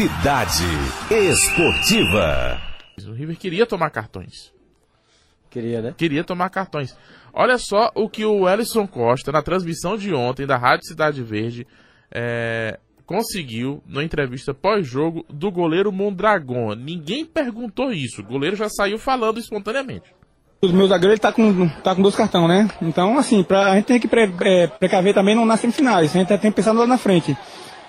Cidade Esportiva. O River queria tomar cartões. Queria, né? Queria tomar cartões. Olha só o que o Ellison Costa, na transmissão de ontem da Rádio Cidade Verde, é, conseguiu na entrevista pós-jogo do goleiro Mondragon. Ninguém perguntou isso. O goleiro já saiu falando espontaneamente. O meu zagueiro ele tá com, tá com dois cartões, né? Então, assim, pra, a gente tem que pre, é, precaver também no, nas semifinais. A gente tem que pensar lá na frente.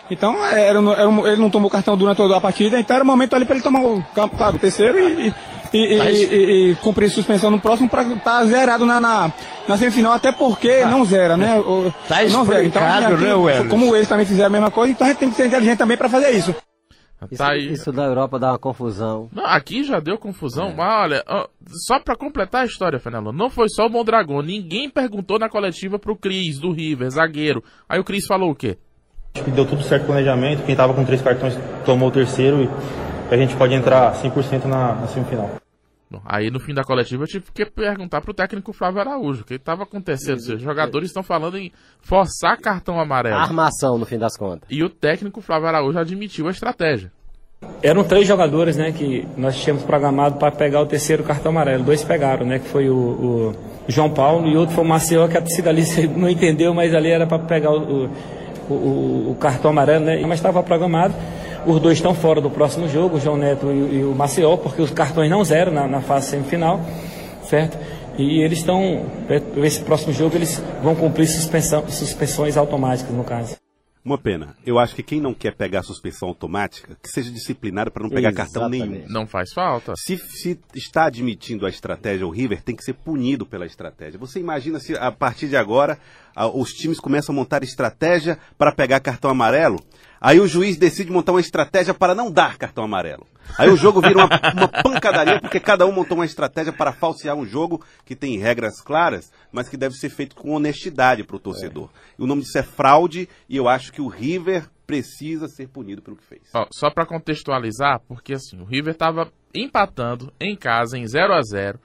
Então, era, era, ele não tomou cartão durante toda a partida, então era o momento ali para ele tomar o, claro, o terceiro e, e, e, e, cumprir suspensão no próximo para estar tá zerado na, na, na, semifinal, até porque tá. não zera, né? O, tá não zera. Então, né, como eles também fizeram a mesma coisa, então a gente tem que ser inteligente também para fazer isso. Tá isso, isso, da Europa dá uma confusão. Não, aqui já deu confusão, é. mas olha, só para completar a história, Fenelon, não foi só o Mondragão, ninguém perguntou na coletiva pro Cris, do River, zagueiro. Aí o Cris falou o quê? Acho que deu tudo certo o planejamento, quem tava com três cartões tomou o terceiro e a gente pode entrar 100% na, na semifinal. Bom, aí no fim da coletiva eu tive que perguntar pro técnico Flávio Araújo o que estava acontecendo. Os jogadores estão falando em forçar cartão amarelo. Armação, no fim das contas. E o técnico Flávio Araújo admitiu a estratégia. Eram três jogadores, né, que nós tínhamos programado para pegar o terceiro cartão amarelo. Dois pegaram, né, que foi o, o João Paulo e outro foi o Maceió, que a torcida ali não entendeu, mas ali era para pegar o, o, o, cartão amarelo, né, mas estava programado. Os dois estão fora do próximo jogo, o João Neto e, e o Maceió, porque os cartões não zeram na, na fase semifinal, certo? E eles estão, esse próximo jogo, eles vão cumprir suspensão, suspensões automáticas, no caso. Uma pena. Eu acho que quem não quer pegar suspensão automática, que seja disciplinado para não pegar Exatamente. cartão nenhum. Não faz falta. Se, se, está admitindo a estratégia, o River tem que ser punido pela estratégia. Você imagina se a partir de agora os times começam a montar estratégia para pegar cartão amarelo? Aí o juiz decide montar uma estratégia para não dar cartão amarelo. Aí o jogo vira uma, uma, pancadaria, porque cada um montou uma estratégia para falsear um jogo que tem regras claras, mas que deve ser feito com honestidade para o torcedor. É. o nome disso é fraude, e eu acho que o River precisa ser punido pelo que fez. Ó, só para contextualizar, porque assim, o River estava empatando em casa em 0 a 0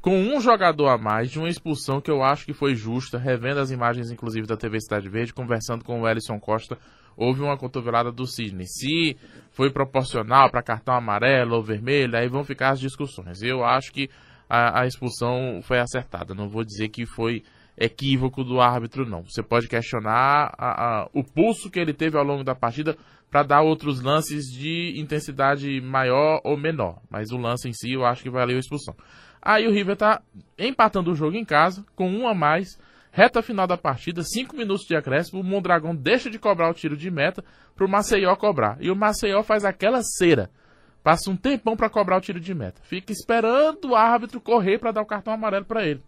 com um jogador a mais de uma expulsão que eu acho que foi justa, revendo as imagens inclusive da TV Cidade Verde, conversando com o Ellison Costa houve uma cotovelada do Sidney. Se foi proporcional para cartão amarelo ou vermelho, aí vão ficar as discussões. Eu acho que a, a, expulsão foi acertada. Não vou dizer que foi equívoco do árbitro, não. Você pode questionar a, a, o pulso que ele teve ao longo da partida para dar outros lances de intensidade maior ou menor. Mas o lance em si eu acho que valeu a expulsão. Aí o River está empatando o jogo em casa, com um a mais Reta final da partida, 5 minutos de acréscimo, o Mondragão deixa de cobrar o tiro de meta para o Maceió cobrar. E o Maceió faz aquela cera. Passa um tempão para cobrar o tiro de meta. Fica esperando o árbitro correr para dar o cartão amarelo para ele.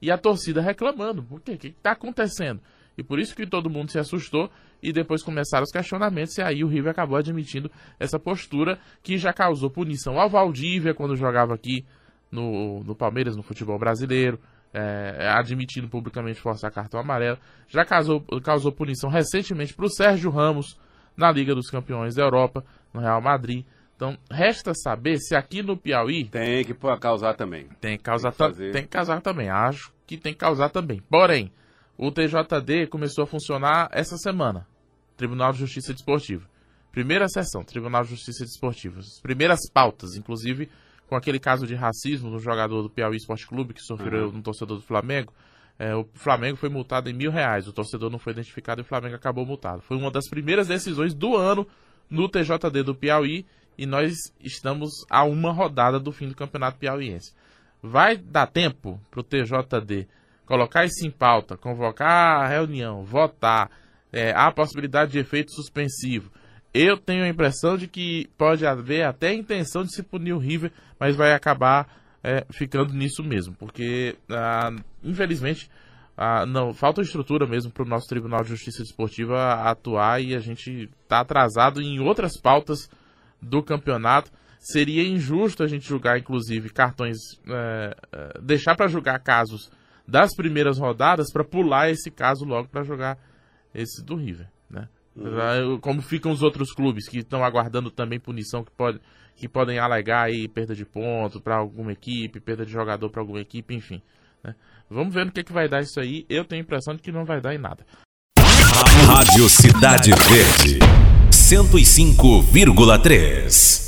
E a torcida reclamando. Por quê? O que está acontecendo? E por isso que todo mundo se assustou e depois começaram os questionamentos e aí o River acabou admitindo essa postura que já causou punição ao Valdívia quando jogava aqui no, no Palmeiras, no futebol brasileiro é, admitindo publicamente forçar cartão amarelo. Já causou, causou punição recentemente para o Sérgio Ramos na Liga dos Campeões da Europa, no Real Madrid. Então, resta saber se aqui no Piauí. Tem que causar também. Tem que causar, tem que, tem que causar também. Acho que tem que causar também. Porém, o TJD começou a funcionar essa semana Tribunal de Justiça Desportiva. Primeira sessão, Tribunal de Justiça Desportiva. As primeiras pautas, inclusive com aquele caso de racismo no jogador do Piauí Esporte Clube que sofreu uhum. no torcedor do Flamengo. É, o Flamengo foi multado em mil reais. O torcedor não foi identificado e o Flamengo acabou multado. Foi uma das primeiras decisões do ano no TJD do Piauí e nós estamos a uma rodada do fim do campeonato piauiense. Vai dar tempo para o TJD colocar isso em pauta, convocar a reunião, votar, é, há a possibilidade de efeito suspensivo eu tenho a impressão de que pode haver até a intenção de se punir o River, mas vai acabar é, ficando nisso mesmo, porque ah, infelizmente ah, não falta estrutura mesmo para o nosso Tribunal de Justiça Desportiva atuar e a gente está atrasado em outras pautas do campeonato. Seria injusto a gente julgar, inclusive, cartões, é, é, deixar para julgar casos das primeiras rodadas para pular esse caso logo para jogar esse do River, né? Uhum. Como ficam os outros clubes que estão aguardando também punição que, pode, que podem alegar aí perda de ponto para alguma equipe, perda de jogador para alguma equipe, enfim. Né? Vamos ver no que, que vai dar isso aí. Eu tenho a impressão de que não vai dar em nada. Rádio Cidade Verde, 105,3.